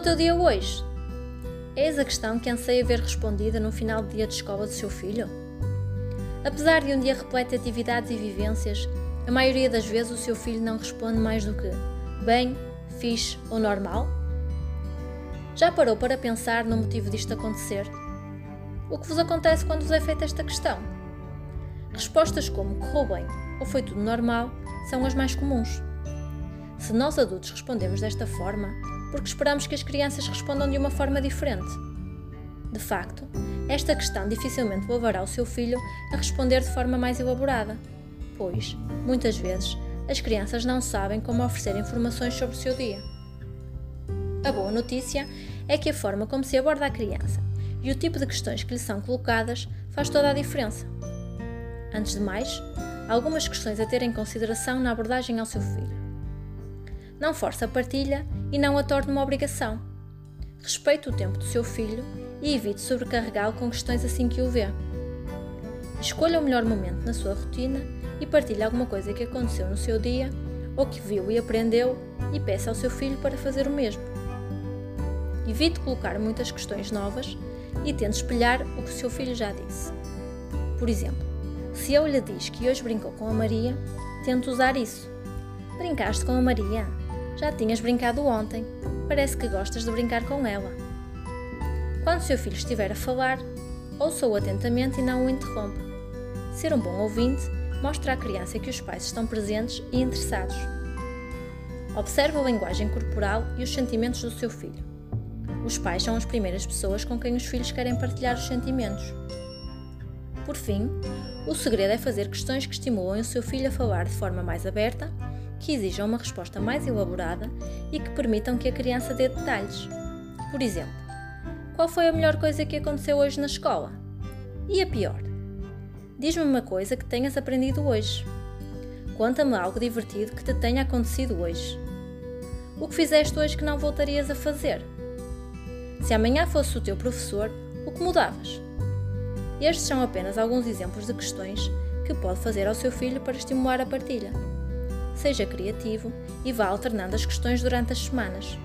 o teu dia hoje? Eis a questão que anseia ver respondida no final do dia de escola do seu filho? Apesar de um dia repleto de atividades e vivências, a maioria das vezes o seu filho não responde mais do que bem, fixe ou normal? Já parou para pensar no motivo disto acontecer? O que vos acontece quando vos é feita esta questão? Respostas como correu bem ou foi tudo normal são as mais comuns. Se nós adultos respondemos desta forma, porque esperamos que as crianças respondam de uma forma diferente. De facto, esta questão dificilmente levará o seu filho a responder de forma mais elaborada, pois, muitas vezes, as crianças não sabem como oferecer informações sobre o seu dia. A boa notícia é que a forma como se aborda a criança e o tipo de questões que lhe são colocadas faz toda a diferença. Antes de mais, algumas questões a ter em consideração na abordagem ao seu filho. Não force a partilha e não a torne uma obrigação. Respeite o tempo do seu filho e evite sobrecarregá-lo com questões assim que o vê. Escolha o melhor momento na sua rotina e partilhe alguma coisa que aconteceu no seu dia ou que viu e aprendeu e peça ao seu filho para fazer o mesmo. Evite colocar muitas questões novas e tente espelhar o que o seu filho já disse. Por exemplo, se ele lhe diz que hoje brincou com a Maria, tente usar isso. Brincaste com a Maria? Já tinhas brincado ontem. Parece que gostas de brincar com ela. Quando seu filho estiver a falar, ouça-o atentamente e não o interrompa. Ser um bom ouvinte mostra à criança que os pais estão presentes e interessados. Observe a linguagem corporal e os sentimentos do seu filho. Os pais são as primeiras pessoas com quem os filhos querem partilhar os sentimentos. Por fim, o segredo é fazer questões que estimulem o seu filho a falar de forma mais aberta que exijam uma resposta mais elaborada e que permitam que a criança dê detalhes. Por exemplo, qual foi a melhor coisa que aconteceu hoje na escola? E a pior? Diz-me uma coisa que tenhas aprendido hoje. Conta-me algo divertido que te tenha acontecido hoje. O que fizeste hoje que não voltarias a fazer? Se amanhã fosse o teu professor, o que mudavas? Estes são apenas alguns exemplos de questões que pode fazer ao seu filho para estimular a partilha seja criativo e vá alternando as questões durante as semanas.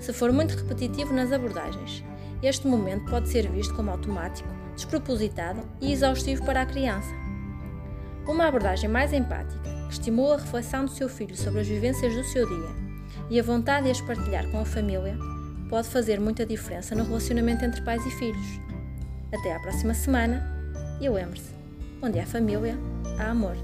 Se for muito repetitivo nas abordagens, este momento pode ser visto como automático, despropositado e exaustivo para a criança. Uma abordagem mais empática, que estimula a reflexão do seu filho sobre as vivências do seu dia e a vontade de as partilhar com a família, pode fazer muita diferença no relacionamento entre pais e filhos. Até à próxima semana e lembre-se: onde há família, há amor.